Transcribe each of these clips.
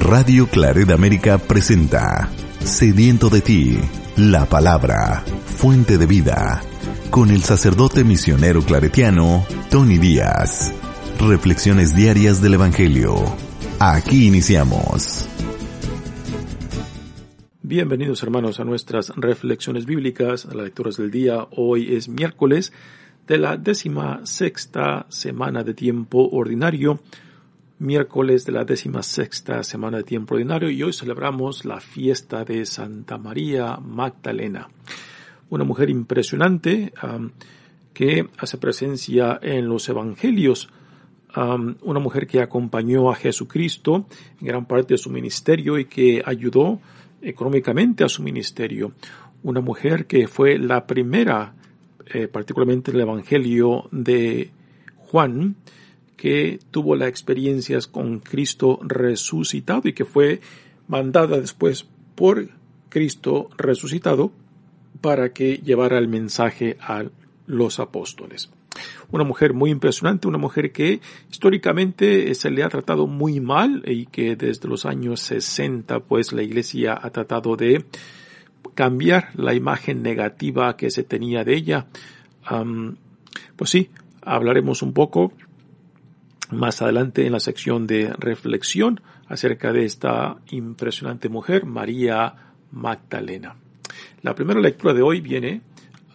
Radio Claret América presenta Sediento de ti, la palabra, fuente de vida, con el sacerdote misionero claretiano Tony Díaz. Reflexiones diarias del Evangelio. Aquí iniciamos. Bienvenidos hermanos a nuestras reflexiones bíblicas, a las lecturas del día. Hoy es miércoles de la décima sexta semana de tiempo ordinario miércoles de la décima sexta semana de tiempo ordinario y hoy celebramos la fiesta de Santa María Magdalena, una mujer impresionante um, que hace presencia en los evangelios, um, una mujer que acompañó a Jesucristo en gran parte de su ministerio y que ayudó económicamente a su ministerio, una mujer que fue la primera, eh, particularmente en el evangelio de Juan, que tuvo las experiencias con Cristo resucitado y que fue mandada después por Cristo resucitado para que llevara el mensaje a los apóstoles. Una mujer muy impresionante, una mujer que históricamente se le ha tratado muy mal y que desde los años 60 pues la iglesia ha tratado de cambiar la imagen negativa que se tenía de ella. pues sí, hablaremos un poco más adelante en la sección de reflexión acerca de esta impresionante mujer, María Magdalena. La primera lectura de hoy viene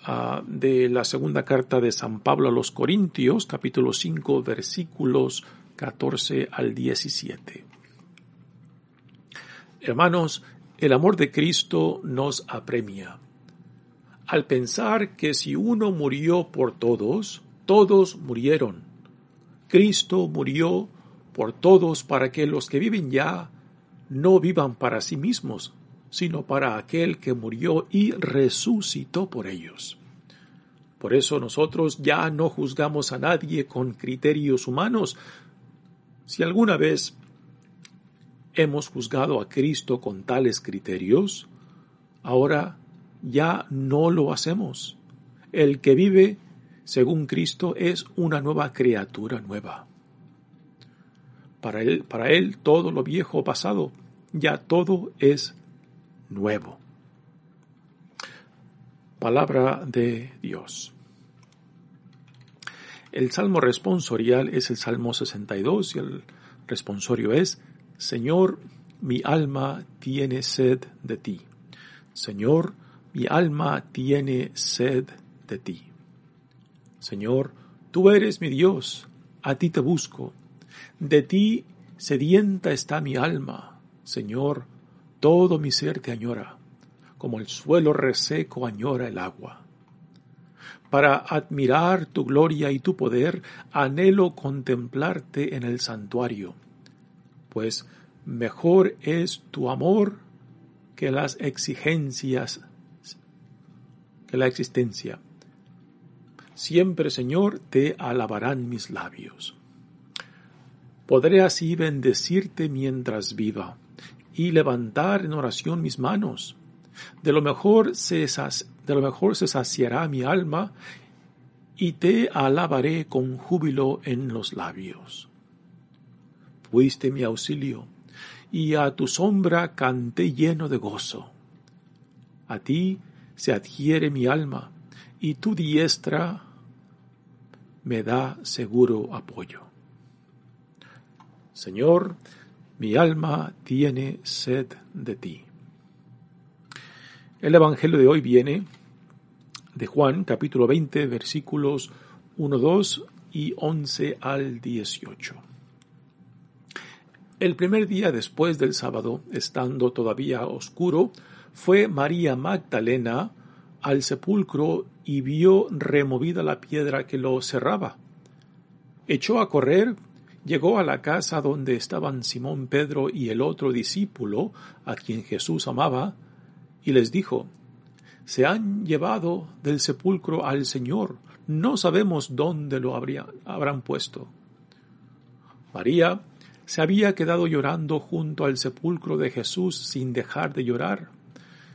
uh, de la segunda carta de San Pablo a los Corintios, capítulo 5, versículos 14 al 17. Hermanos, el amor de Cristo nos apremia. Al pensar que si uno murió por todos, todos murieron Cristo murió por todos para que los que viven ya no vivan para sí mismos, sino para aquel que murió y resucitó por ellos. Por eso nosotros ya no juzgamos a nadie con criterios humanos. Si alguna vez hemos juzgado a Cristo con tales criterios, ahora ya no lo hacemos. El que vive según Cristo, es una nueva criatura nueva. Para él, para él todo lo viejo pasado, ya todo es nuevo. Palabra de Dios. El salmo responsorial es el Salmo 62 y el responsorio es, Señor, mi alma tiene sed de ti. Señor, mi alma tiene sed de ti. Señor, tú eres mi Dios, a ti te busco. De ti sedienta está mi alma. Señor, todo mi ser te añora, como el suelo reseco añora el agua. Para admirar tu gloria y tu poder, anhelo contemplarte en el santuario, pues mejor es tu amor que las exigencias, que la existencia. Siempre, Señor, te alabarán mis labios. Podré así bendecirte mientras viva y levantar en oración mis manos. De lo mejor se, de lo mejor se saciará mi alma y te alabaré con júbilo en los labios. Fuiste mi auxilio y a tu sombra canté lleno de gozo. A ti se adhiere mi alma y tu diestra me da seguro apoyo. Señor, mi alma tiene sed de ti. El Evangelio de hoy viene de Juan capítulo 20 versículos 1, 2 y 11 al 18. El primer día después del sábado, estando todavía oscuro, fue María Magdalena al sepulcro y vio removida la piedra que lo cerraba. Echó a correr llegó a la casa donde estaban Simón Pedro y el otro discípulo, a quien Jesús amaba, y les dijo, Se han llevado del sepulcro al Señor, no sabemos dónde lo habrán puesto. María se había quedado llorando junto al sepulcro de Jesús sin dejar de llorar.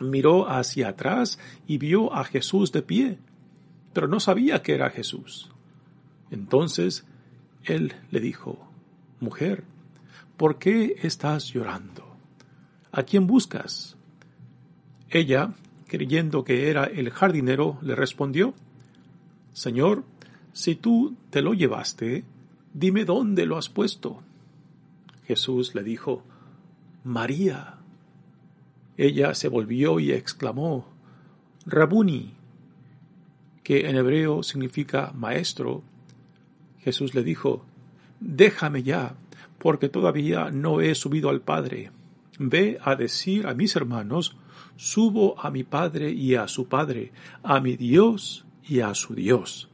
miró hacia atrás y vio a Jesús de pie, pero no sabía que era Jesús. Entonces él le dijo, Mujer, ¿por qué estás llorando? ¿A quién buscas? Ella, creyendo que era el jardinero, le respondió, Señor, si tú te lo llevaste, dime dónde lo has puesto. Jesús le dijo, María. Ella se volvió y exclamó, Rabuni, que en hebreo significa maestro, Jesús le dijo, Déjame ya, porque todavía no he subido al Padre. Ve a decir a mis hermanos, subo a mi Padre y a su Padre, a mi Dios y a su Dios.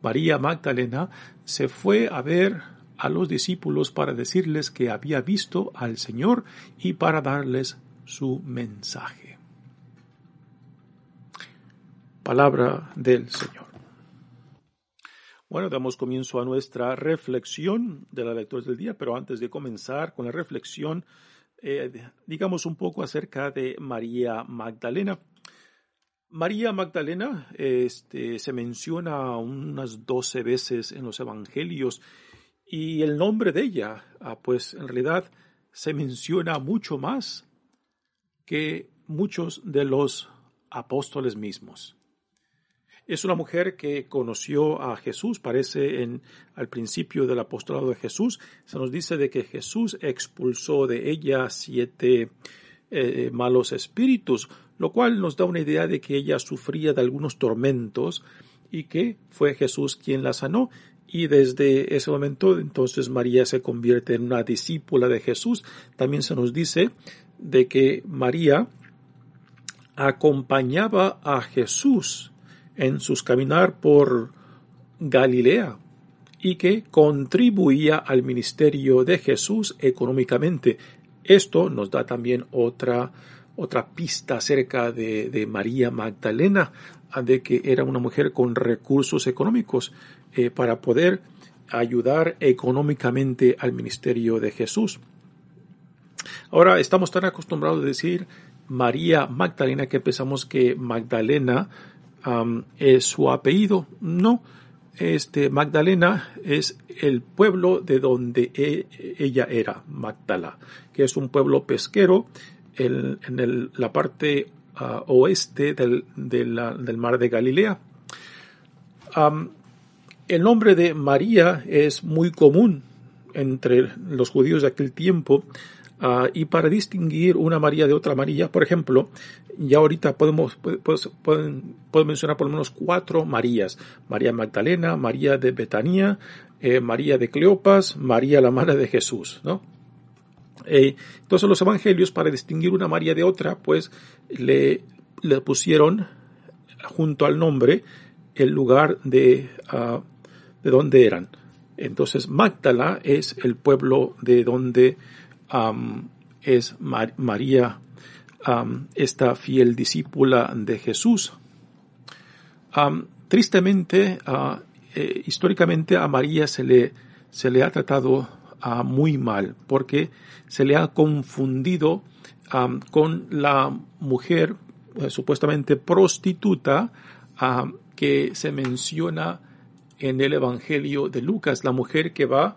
María Magdalena se fue a ver a los discípulos para decirles que había visto al Señor y para darles su mensaje. Palabra del Señor. Bueno, damos comienzo a nuestra reflexión de la lectura del día, pero antes de comenzar con la reflexión, eh, digamos un poco acerca de María Magdalena. María Magdalena este, se menciona unas doce veces en los evangelios y el nombre de ella, ah, pues en realidad se menciona mucho más que muchos de los apóstoles mismos. Es una mujer que conoció a Jesús, parece en, al principio del apostolado de Jesús, se nos dice de que Jesús expulsó de ella siete eh, malos espíritus, lo cual nos da una idea de que ella sufría de algunos tormentos y que fue Jesús quien la sanó. Y desde ese momento entonces María se convierte en una discípula de Jesús. También se nos dice de que María acompañaba a Jesús en sus caminar por Galilea y que contribuía al ministerio de Jesús económicamente. Esto nos da también otra, otra pista acerca de, María Magdalena, de que era una mujer con recursos económicos eh, para poder ayudar económicamente al ministerio de Jesús. Ahora estamos tan acostumbrados a decir María Magdalena que pensamos que Magdalena es su apellido. No, este Magdalena es el pueblo de donde e, ella era, Magdala, que es un pueblo pesquero en, la parte ah, oeste del, mar de Galilea. el nombre de María es muy común entre los judíos de aquel tiempo Ah, y para distinguir una María de otra María, por ejemplo, ya ahorita podemos, pues, pueden, mencionar por lo menos cuatro Marías. María Magdalena, María de Betania, eh, María de Cleopas, María la Madre de Jesús, ¿no? Eh, entonces los evangelios, para distinguir una María de otra, pues le, le pusieron junto al nombre el lugar de, uh, de donde eran. Entonces Magdala es el pueblo de donde es María, esta fiel discípula de Jesús. tristemente, eh, históricamente a María se le, se le ha tratado muy mal porque se le ha confundido con la mujer eh, supuestamente prostituta que se menciona en el Evangelio de Lucas, la mujer que va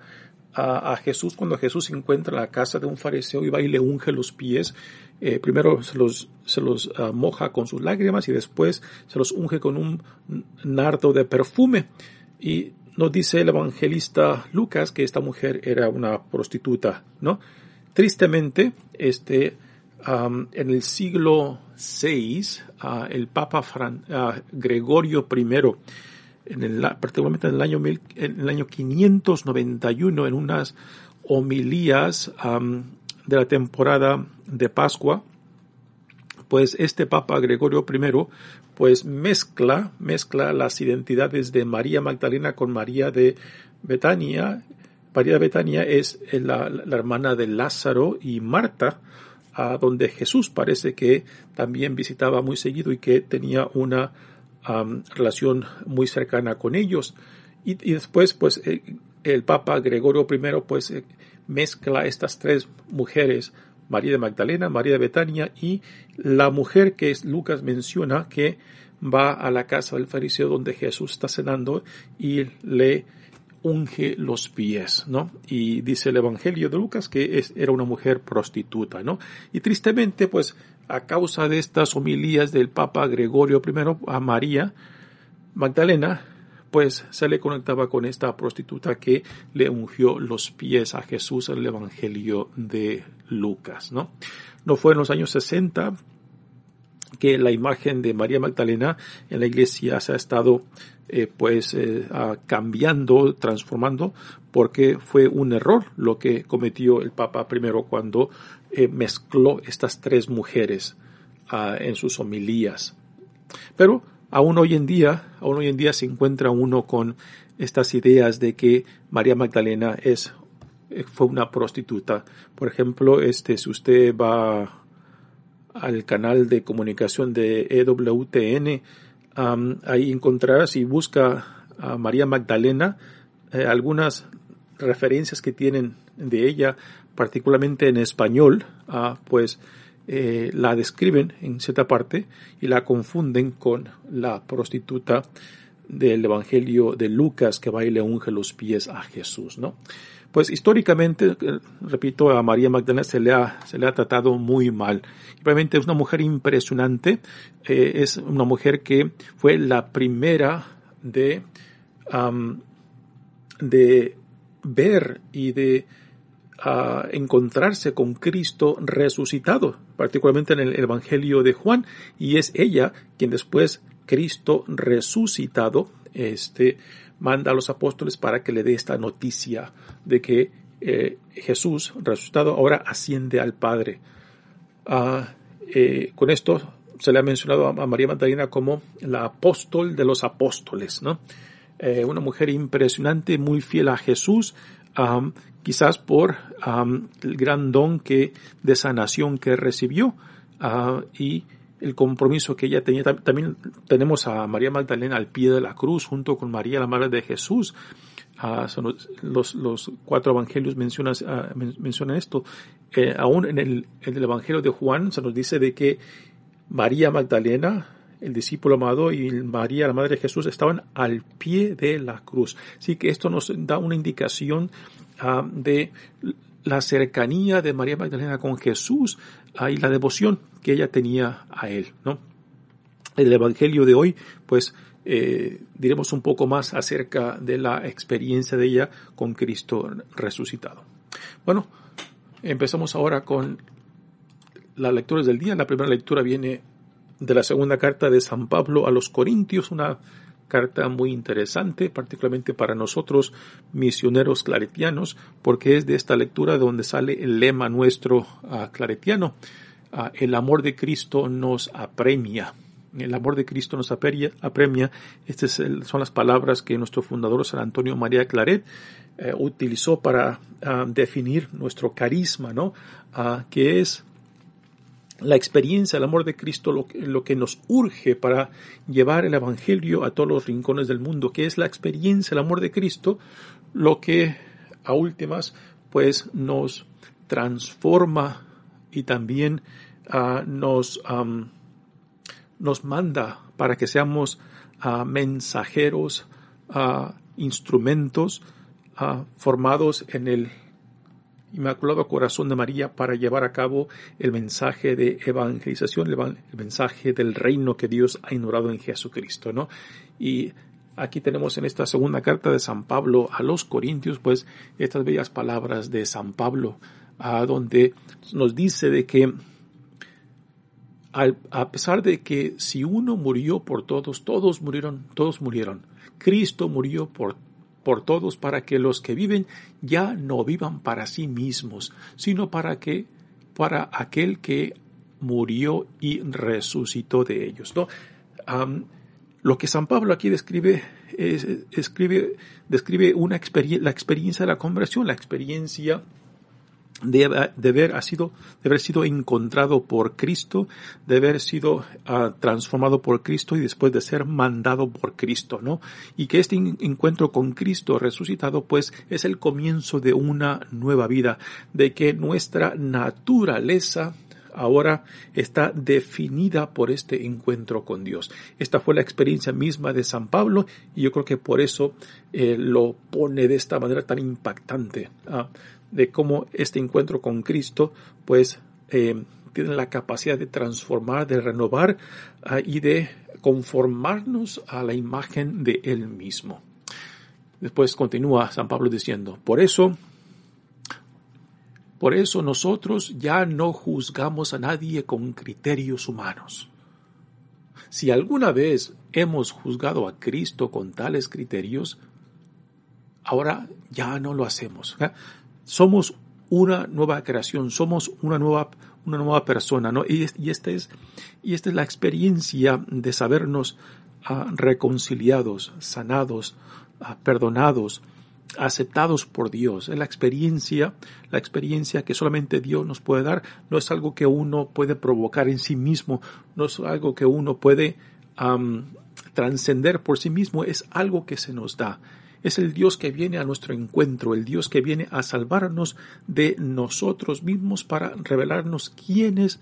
a, Jesús cuando Jesús encuentra en la casa de un fariseo y va y le unge los pies. Eh, primero se los, se los ah, moja con sus lágrimas y después se los unge con un nardo de perfume. Y nos dice el evangelista Lucas que esta mujer era una prostituta, ¿no? Tristemente, este, en el siglo VI, uh, el Papa uh, Gregorio I, en particularmente en el año, mil, en el año 591, en unas homilías de la temporada de Pascua, pues este Papa Gregorio I pues mezcla, mezcla las identidades de María Magdalena con María de Betania. María de Betania es la, hermana de Lázaro y Marta, a donde Jesús parece que también visitaba muy seguido y que tenía una relación muy cercana con ellos. Y, después, pues, el, el, Papa Gregorio I, pues, eh, mezcla estas tres mujeres María de Magdalena, María de Betania y la mujer que Lucas menciona que va a la casa del fariseo donde Jesús está cenando y le unge los pies, ¿no? Y dice el Evangelio de Lucas que era una mujer prostituta, ¿no? Y tristemente, pues, a causa de estas homilías del Papa Gregorio I a María Magdalena, pues se le conectaba con esta prostituta que le ungió los pies a Jesús en el Evangelio de Lucas, ¿no? No fue en los años 60 que la imagen de María Magdalena en la iglesia se ha estado eh, pues eh, cambiando, transformando, porque fue un error lo que cometió el Papa primero cuando eh, mezcló estas tres mujeres ah, en sus homilías. Pero aún hoy en día, aún hoy en día se encuentra uno con estas ideas de que María Magdalena es eh, fue una prostituta. Por ejemplo, este si usted va al canal de comunicación de EWTN, ahí encontrará si busca a María Magdalena eh, algunas referencias que tienen de ella, particularmente en español, uh, pues eh, la describen en cierta parte y la confunden con la prostituta del Evangelio de Lucas que va y le unge los pies a Jesús, ¿no? Pues históricamente, eh, repito, a María Magdalena se le ha, se le ha tratado muy mal. Realmente es una mujer impresionante, eh, es una mujer que fue la primera de, de ver y de a encontrarse con Cristo resucitado, particularmente en el Evangelio de Juan, y es ella quien después Cristo resucitado, este, manda a los apóstoles para que le dé esta noticia de que eh, Jesús resucitado ahora asciende al Padre. Ah, eh, con esto se le ha mencionado a María Magdalena como la apóstol de los apóstoles, ¿no? Eh, una mujer impresionante, muy fiel a Jesús, quizás por el gran don que, de sanación que recibió ah, y el compromiso que ella tenía. También tenemos a María Magdalena al pie de la cruz junto con María, la Madre de Jesús. Ah, los, los, cuatro evangelios mencionan, ah, mencionan esto. Eh, aún en el, en el evangelio de Juan se nos dice de que María Magdalena, el discípulo amado y María, la Madre de Jesús, estaban al pie de la cruz. Así que esto nos da una indicación Ah, de la cercanía de María Magdalena con Jesús ah, y la devoción que ella tenía a él, ¿no? El Evangelio de hoy, pues, eh, diremos un poco más acerca de la experiencia de ella con Cristo resucitado. Bueno, empezamos ahora con las lecturas del día. La primera lectura viene de la segunda carta de San Pablo a los Corintios, una carta muy interesante, particularmente para nosotros misioneros claretianos, porque es de esta lectura donde sale el lema nuestro uh, claretiano. Uh, el amor de Cristo nos apremia. El amor de Cristo nos apremia. Estas son las palabras que nuestro fundador San Antonio María Claret uh, utilizó para definir nuestro carisma, ¿no? que es la experiencia el amor de Cristo lo, que nos urge para llevar el Evangelio a todos los rincones del mundo, que es la experiencia el amor de Cristo, lo que a últimas pues nos transforma y también uh, nos, nos manda para que seamos uh, mensajeros, uh, instrumentos formados en el Inmaculado Corazón de María para llevar a cabo el mensaje de evangelización, el, mensaje del reino que Dios ha ignorado en Jesucristo, ¿no? Y aquí tenemos en esta segunda carta de San Pablo a los Corintios, pues estas bellas palabras de San Pablo, a donde nos dice de que a pesar de que si uno murió por todos, todos murieron, todos murieron. Cristo murió por, por todos para que los que viven ya no vivan para sí mismos, sino para que para aquel que murió y resucitó de ellos. ¿no? lo que San Pablo aquí describe, es, escribe, describe una la experiencia de la conversión, la experiencia de, haber, sido, de haber sido encontrado por Cristo, de haber sido ah, transformado por Cristo y después de ser mandado por Cristo, ¿no? Y que este encuentro con Cristo resucitado, pues, es el comienzo de una nueva vida, de que nuestra naturaleza ahora está definida por este encuentro con Dios. Esta fue la experiencia misma de San Pablo y yo creo que por eso eh, lo pone de esta manera tan impactante. ¿ah? De cómo este encuentro con Cristo, pues, eh, tiene la capacidad de transformar, de renovar ah, y de conformarnos a la imagen de Él mismo. Después continúa San Pablo diciendo, por eso, por eso nosotros ya no juzgamos a nadie con criterios humanos. Si alguna vez hemos juzgado a Cristo con tales criterios, ahora ya no lo hacemos. Somos una nueva creación, somos una nueva, una nueva persona, ¿no? Y, esta es, y esta es la experiencia de sabernos ah, reconciliados, sanados, ah, perdonados, aceptados por Dios. Es la experiencia, la experiencia que solamente Dios nos puede dar. No es algo que uno puede provocar en sí mismo, no es algo que uno puede trascender por sí mismo, es algo que se nos da. Es el Dios que viene a nuestro encuentro, el Dios que viene a salvarnos de nosotros mismos para revelarnos quiénes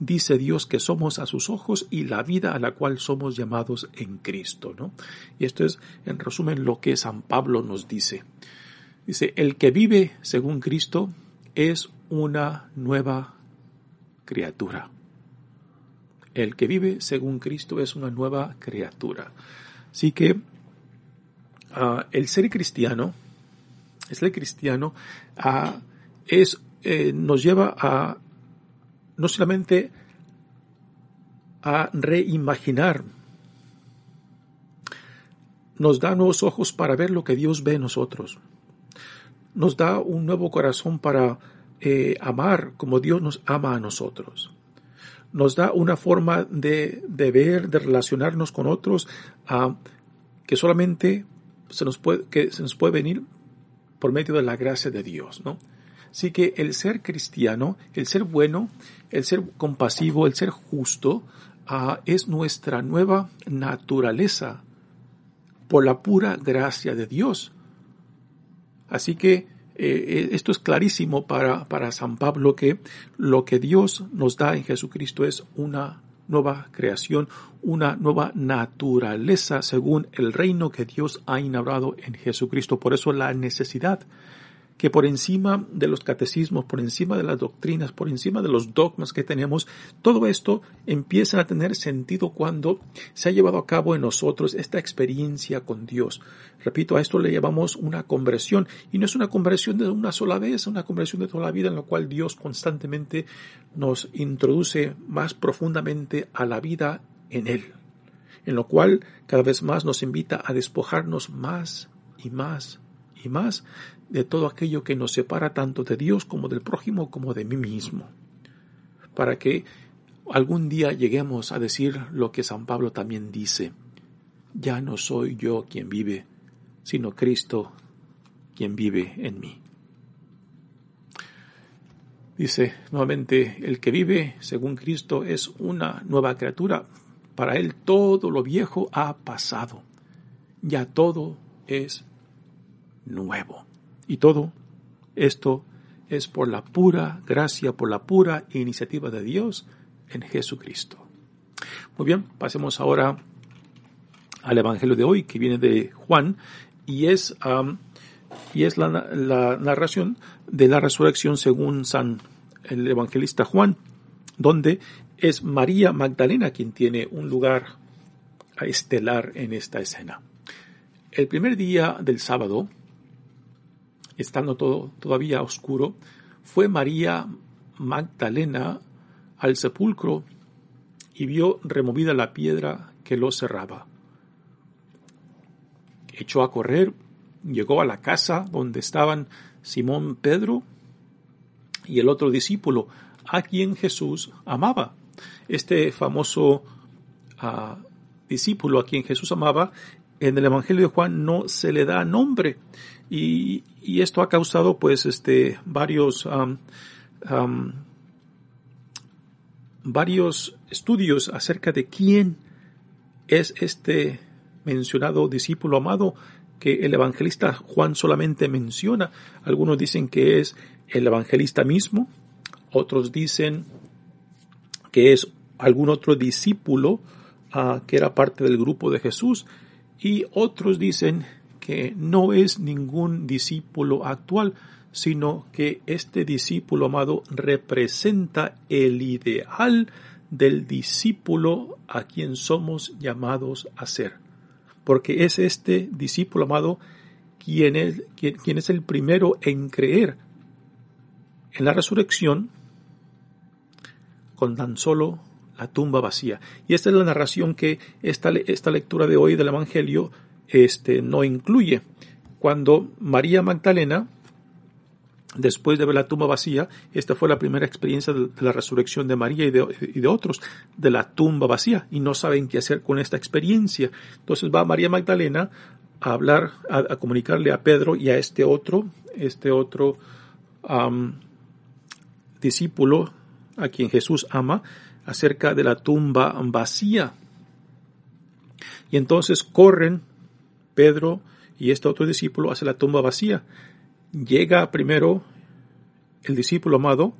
dice Dios que somos a sus ojos y la vida a la cual somos llamados en Cristo, ¿no? Y esto es, en resumen, lo que San Pablo nos dice. Dice, el que vive según Cristo es una nueva criatura. El que vive según Cristo es una nueva criatura. Así que Ah, el ser cristiano, el ser cristiano ah, es, eh, nos lleva a no solamente a reimaginar, nos da nuevos ojos para ver lo que Dios ve en nosotros, nos da un nuevo corazón para eh, amar como Dios nos ama a nosotros nos da una forma de, ver, de relacionarnos con otros, ah, que solamente se nos puede, que se nos puede venir por medio de la gracia de Dios, ¿no? Así que el ser cristiano, el ser bueno, el ser compasivo, el ser justo, ah, es nuestra nueva naturaleza por la pura gracia de Dios. Así que eh, eh, esto es clarísimo para, para San Pablo que lo que Dios nos da en Jesucristo es una nueva creación, una nueva naturaleza según el reino que Dios ha inaugurado en Jesucristo. Por eso la necesidad que por encima de los catecismos, por encima de las doctrinas, por encima de los dogmas que tenemos, todo esto empieza a tener sentido cuando se ha llevado a cabo en nosotros esta experiencia con Dios. Repito, a esto le llamamos una conversión y no es una conversión de una sola vez, es una conversión de toda la vida en la cual Dios constantemente nos introduce más profundamente a la vida en Él, en lo cual cada vez más nos invita a despojarnos más y más y más de todo aquello que nos separa tanto de Dios como del prójimo como de mí mismo, para que algún día lleguemos a decir lo que San Pablo también dice, ya no soy yo quien vive, sino Cristo quien vive en mí. Dice nuevamente, el que vive según Cristo es una nueva criatura. Para él todo lo viejo ha pasado. Ya todo es nuevo. Y todo esto es por la pura gracia, por la pura iniciativa de Dios en Jesucristo. Muy bien, pasemos ahora al Evangelio de hoy que viene de Juan y es, y es la, la, narración de la resurrección según San el evangelista Juan, donde es María Magdalena quien tiene un lugar estelar en esta escena. el primer día del sábado, estando todo todavía oscuro, fue María Magdalena al sepulcro y vio removida la piedra que lo cerraba. Echó a correr, llegó a la casa donde estaban Simón Pedro y el otro discípulo, a quien Jesús amaba. Este famoso ah, discípulo a quien Jesús amaba, en el Evangelio de Juan no se le da nombre. Y, esto ha causado pues este varios varios estudios acerca de quién es este mencionado discípulo amado que el evangelista Juan solamente menciona. Algunos dicen que es el evangelista mismo, otros dicen que es algún otro discípulo ah, que era parte del grupo de Jesús y otros dicen que no es ningún discípulo actual, sino que este discípulo amado representa el ideal del discípulo a quien somos llamados a ser. Porque es este discípulo amado quien es, quien, es el primero en creer en la resurrección con tan solo la tumba vacía. Y esta es la narración que esta, esta lectura de hoy del Evangelio este, no incluye. Cuando María Magdalena después de ver la tumba vacía, esta fue la primera experiencia de, la resurrección de María y de, otros, de la tumba vacía, y no saben qué hacer con esta experiencia. Entonces va María Magdalena a hablar, a, comunicarle a Pedro y a este otro, este otro discípulo a quien Jesús ama, acerca de la tumba vacía. Y entonces corren Pedro y este otro discípulo hacia la tumba vacía. Llega primero el discípulo amado,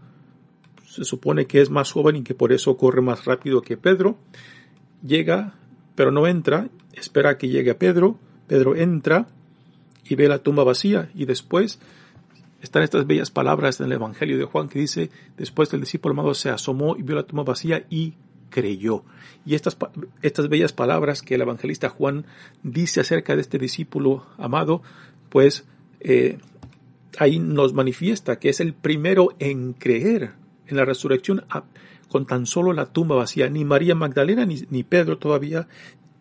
se supone que es más joven y que por eso corre más rápido que Pedro, llega, pero no entra, espera que llegue a Pedro, Pedro entra y ve la tumba vacía y después están estas bellas palabras en el Evangelio de Juan que dice, después el discípulo amado se asomó y vio la tumba vacía y creyó. Y estas, estas bellas palabras que el evangelista Juan dice acerca de este discípulo amado, pues eh, ahí nos manifiesta que es el primero en creer en la resurrección con tan solo la tumba vacía. Ni María Magdalena ni, Pedro todavía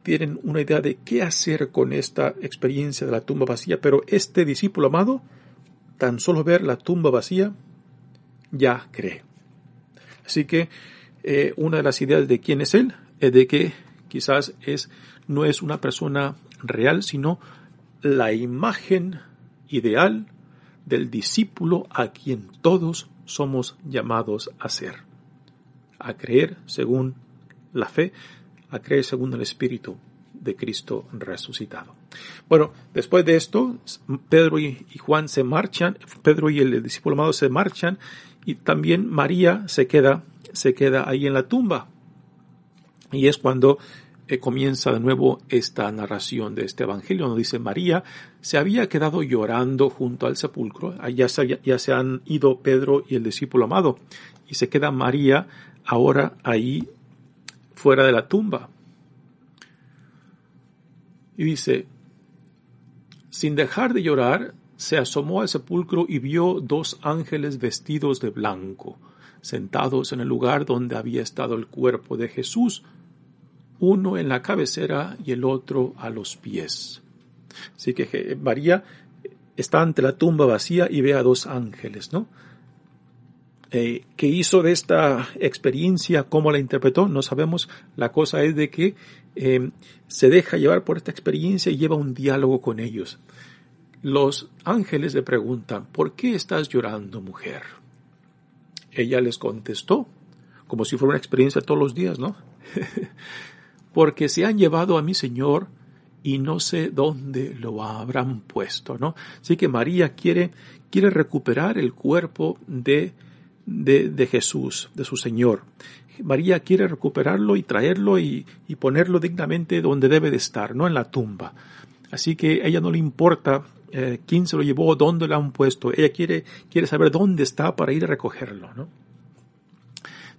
tienen una idea de qué hacer con esta experiencia de la tumba vacía, pero este discípulo amado, tan solo ver la tumba vacía, ya cree. Así que eh, una de las ideas de quién es él es de que quizás es, no es una persona real, sino la imagen ideal del discípulo a quien todos somos llamados a ser, a creer según la fe, a creer según el Espíritu de Cristo resucitado. Bueno, después de esto, Pedro y, Juan se marchan, Pedro y el discípulo amado se marchan y también María se queda, se queda ahí en la tumba. Y es cuando comienza de nuevo esta narración de este evangelio, donde dice María se había quedado llorando junto al sepulcro, ya se, ya se han ido Pedro y el discípulo amado, y se queda María ahora ahí fuera de la tumba. Y dice, sin dejar de llorar, se asomó al sepulcro y vio dos ángeles vestidos de blanco, sentados en el lugar donde había estado el cuerpo de Jesús, uno en la cabecera y el otro a los pies. Así que María está ante la tumba vacía y ve a dos ángeles, ¿no? Eh, ¿Qué hizo de esta experiencia? ¿Cómo la interpretó? No sabemos. La cosa es de que eh, se deja llevar por esta experiencia y lleva un diálogo con ellos. Los ángeles le preguntan, ¿por qué estás llorando, mujer? Ella les contestó, como si fuera una experiencia todos los días, ¿no? porque se han llevado a mi Señor y no sé dónde lo habrán puesto, ¿no? Así que María quiere, quiere recuperar el cuerpo de, de, de Jesús, de su Señor. María quiere recuperarlo y traerlo y, y, ponerlo dignamente donde debe de estar, no en la tumba. Así que a ella no le importa eh, quién se lo llevó, dónde lo han puesto. Ella quiere, quiere saber dónde está para ir a recogerlo, ¿no?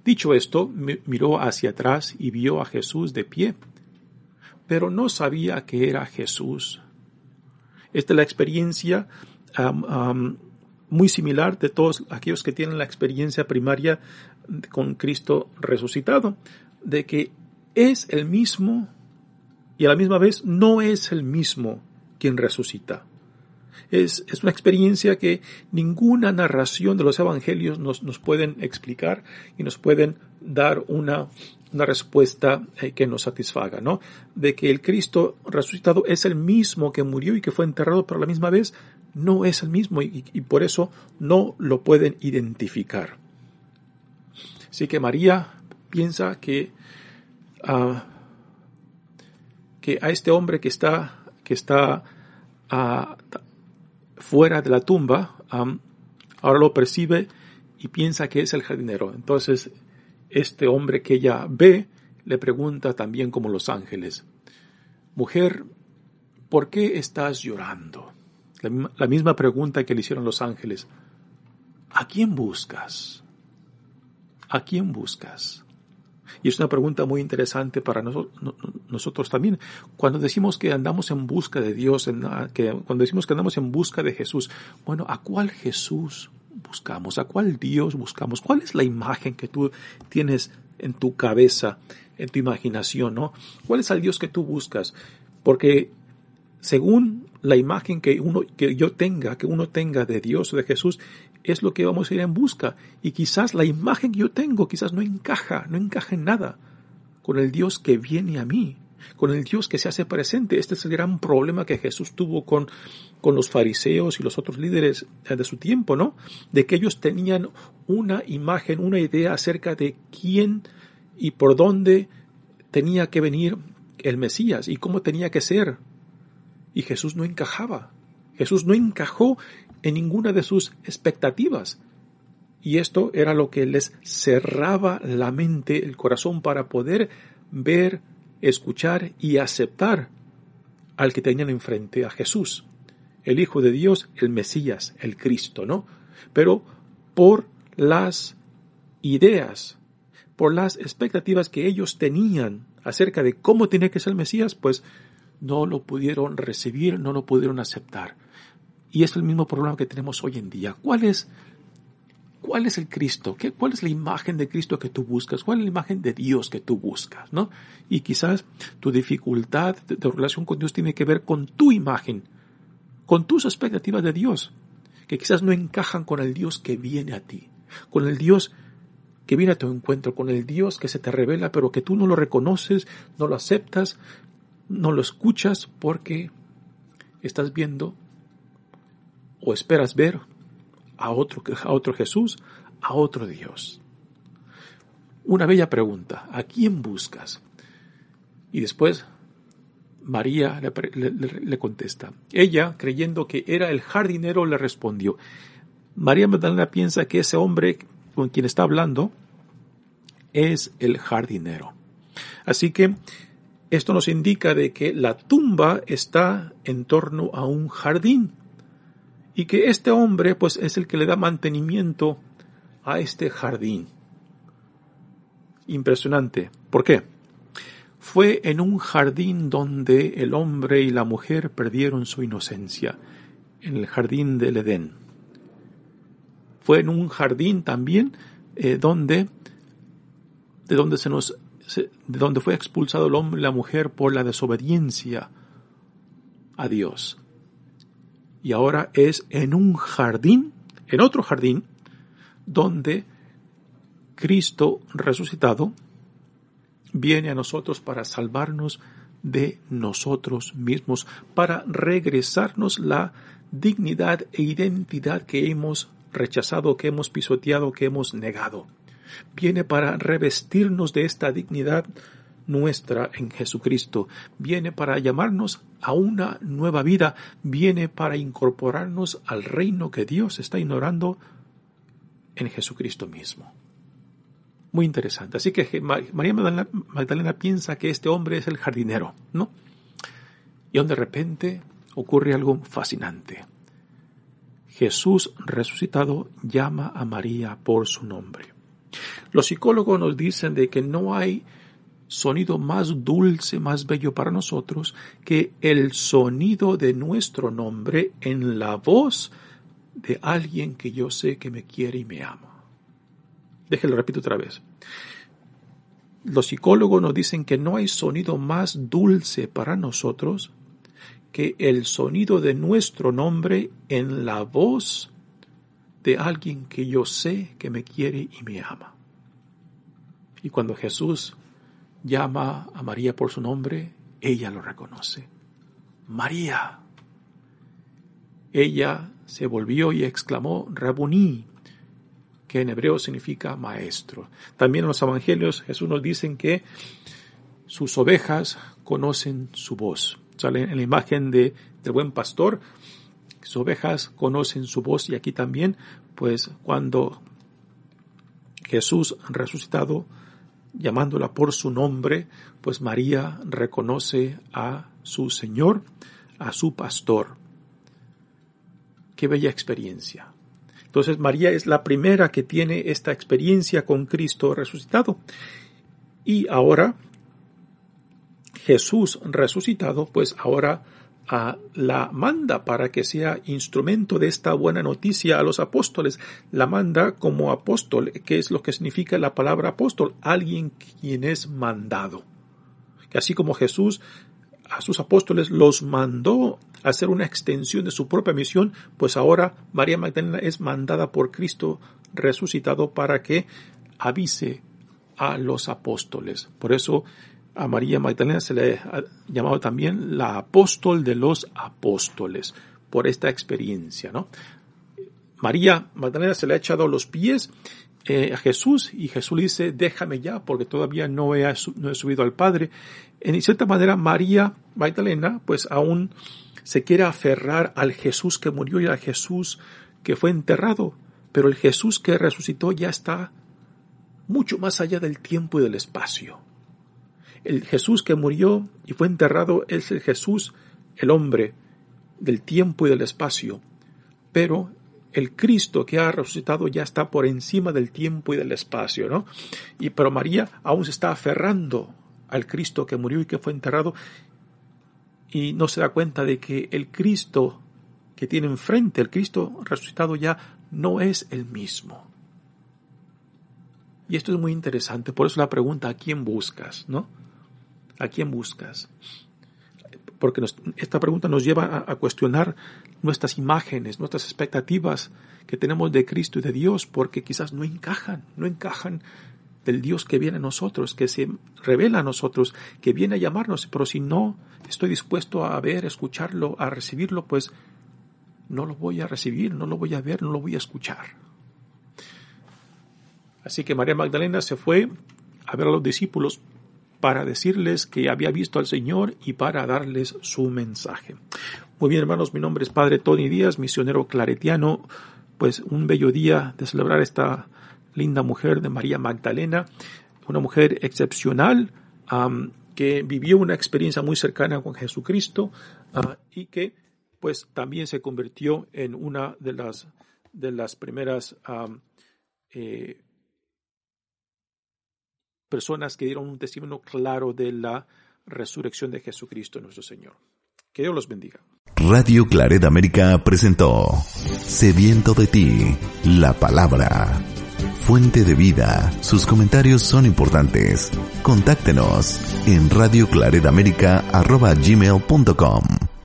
Dicho esto, miró hacia atrás y vio a Jesús de pie, pero no sabía que era Jesús. Esta es la experiencia muy similar de todos aquellos que tienen la experiencia primaria con Cristo resucitado, de que es el mismo y a la misma vez no es el mismo quien resucita. Es, una experiencia que ninguna narración de los evangelios nos, nos pueden explicar y nos pueden dar una, una respuesta eh, que nos satisfaga, ¿no? De que el Cristo resucitado es el mismo que murió y que fue enterrado, pero la misma vez no es el mismo y, por eso no lo pueden identificar. Así que María piensa que, ah, que a este hombre que está, que está ah, fuera de la tumba, ahora lo percibe y piensa que es el jardinero. Entonces, este hombre que ella ve le pregunta también como los ángeles, Mujer, ¿por qué estás llorando? La, la misma pregunta que le hicieron los ángeles. ¿A quién buscas? ¿A quién buscas? Y es una pregunta muy interesante para nosotros también. Cuando decimos que andamos en busca de Dios, que, cuando decimos que andamos en busca de Jesús, bueno, ¿a cuál Jesús buscamos? ¿A cuál Dios buscamos? ¿Cuál es la imagen que tú tienes en tu cabeza, en tu imaginación, no? ¿Cuál es el Dios que tú buscas? Porque según la imagen que uno, que yo tenga, que uno tenga de Dios o de Jesús, es lo que vamos a ir en busca. Y quizás la imagen que yo tengo quizás no encaja, no encaja en nada con el Dios que viene a mí, con el Dios que se hace presente. Este es el gran problema que Jesús tuvo con, con los fariseos y los otros líderes de su tiempo, ¿no? De que ellos tenían una imagen, una idea acerca de quién y por dónde tenía que venir el Mesías y cómo tenía que ser. Y Jesús no encajaba. Jesús no encajó en ninguna de sus expectativas. Y esto era lo que les cerraba la mente, el corazón, para poder ver, escuchar y aceptar al que tenían enfrente, a Jesús, el Hijo de Dios, el Mesías, el Cristo, ¿no? Pero por las ideas, por las expectativas que ellos tenían acerca de cómo tenía que ser el Mesías, pues no lo pudieron recibir, no lo pudieron aceptar. Y es el mismo problema que tenemos hoy en día. ¿Cuál es, cuál es el Cristo? ¿Qué, ¿Cuál es la imagen de Cristo que tú buscas? ¿Cuál es la imagen de Dios que tú buscas? ¿no? Y quizás tu dificultad de, de relación con Dios tiene que ver con tu imagen, con tus expectativas de Dios, que quizás no encajan con el Dios que viene a ti, con el Dios que viene a tu encuentro, con el Dios que se te revela, pero que tú no lo reconoces, no lo aceptas, no lo escuchas porque estás viendo o esperas ver a otro, a otro Jesús, a otro Dios. Una bella pregunta, ¿a quién buscas? Y después María le, contesta. Ella, creyendo que era el jardinero, le respondió. María Magdalena piensa que ese hombre con quien está hablando es el jardinero. Así que esto nos indica de que la tumba está en torno a un jardín y que este hombre pues es el que le da mantenimiento a este jardín. Impresionante. ¿Por qué? Fue en un jardín donde el hombre y la mujer perdieron su inocencia, en el jardín del Edén. Fue en un jardín también eh, donde de donde se nos de donde fue expulsado el hombre y la mujer por la desobediencia a Dios y ahora es en un jardín, en otro jardín, donde Cristo resucitado viene a nosotros para salvarnos de nosotros mismos, para regresarnos la dignidad e identidad que hemos rechazado, que hemos pisoteado, que hemos negado. Viene para revestirnos de esta dignidad nuestra en Jesucristo. Viene para llamarnos a una nueva vida. Viene para incorporarnos al reino que Dios está ignorando en Jesucristo mismo. Muy interesante. Así que María Magdalena, piensa que este hombre es el jardinero, ¿no? Y de repente ocurre algo fascinante. Jesús resucitado llama a María por su nombre. Los psicólogos nos dicen de que no hay sonido más dulce, más bello para nosotros que el sonido de nuestro nombre en la voz de alguien que yo sé que me quiere y me ama. Déjenlo repito otra vez. Los psicólogos nos dicen que no hay sonido más dulce para nosotros que el sonido de nuestro nombre en la voz de alguien que yo sé que me quiere y me ama. Y cuando Jesús llama a María por su nombre, ella lo reconoce. María. Ella se volvió y exclamó, Rabuní, que en hebreo significa maestro. También en los evangelios Jesús nos dice que sus ovejas conocen su voz. Sale en la imagen de, del buen pastor, sus ovejas conocen su voz y aquí también, pues cuando Jesús resucitado llamándola por su nombre, pues María reconoce a su Señor, a su pastor. Qué bella experiencia. Entonces María es la primera que tiene esta experiencia con Cristo resucitado. Y ahora Jesús resucitado, pues ahora la manda para que sea instrumento de esta buena noticia a los apóstoles. La manda como apóstol, que es lo que significa la palabra apóstol, alguien quien es mandado. Que así como Jesús a sus apóstoles los mandó a hacer una extensión de su propia misión, pues ahora María Magdalena es mandada por Cristo resucitado para que avise a los apóstoles. Por eso a María Magdalena se le ha llamado también la apóstol de los apóstoles por esta experiencia, ¿no? María Magdalena se le ha echado los pies eh, a Jesús y Jesús le dice, déjame ya porque todavía no he, no he subido al Padre. En cierta manera, María Magdalena pues aún se quiere aferrar al Jesús que murió y al Jesús que fue enterrado, pero el Jesús que resucitó ya está mucho más allá del tiempo y del espacio. El Jesús que murió y fue enterrado es el Jesús, el hombre, del tiempo y del espacio. Pero el Cristo que ha resucitado ya está por encima del tiempo y del espacio, ¿no? Y pero María aún se está aferrando al Cristo que murió y que fue enterrado y no se da cuenta de que el Cristo que tiene enfrente, el Cristo resucitado ya no es el mismo. Y esto es muy interesante, por eso la pregunta, ¿a quién buscas? ¿No? ¿A quién buscas? Porque esta pregunta nos lleva a, cuestionar nuestras imágenes, nuestras expectativas que tenemos de Cristo y de Dios, porque quizás no encajan, no encajan del Dios que viene a nosotros, que se revela a nosotros, que viene a llamarnos, pero si no estoy dispuesto a ver, escucharlo, a recibirlo, pues no lo voy a recibir, no lo voy a ver, no lo voy a escuchar. Así que María Magdalena se fue a ver a los discípulos para decirles que había visto al Señor y para darles su mensaje. Muy bien, hermanos, mi nombre es Padre Tony Díaz, misionero claretiano. Pues un bello día de celebrar esta linda mujer de María Magdalena, una mujer excepcional que vivió una experiencia muy cercana con Jesucristo ah, y que pues también se convirtió en una de las de las primeras eh, personas que dieron un testimonio claro de la resurrección de Jesucristo nuestro Señor. Que Dios los bendiga. Radio Claret América presentó Sediento de ti, la palabra. Fuente de vida. Sus comentarios son importantes. Contáctenos en radioclaredamerica.gmail.com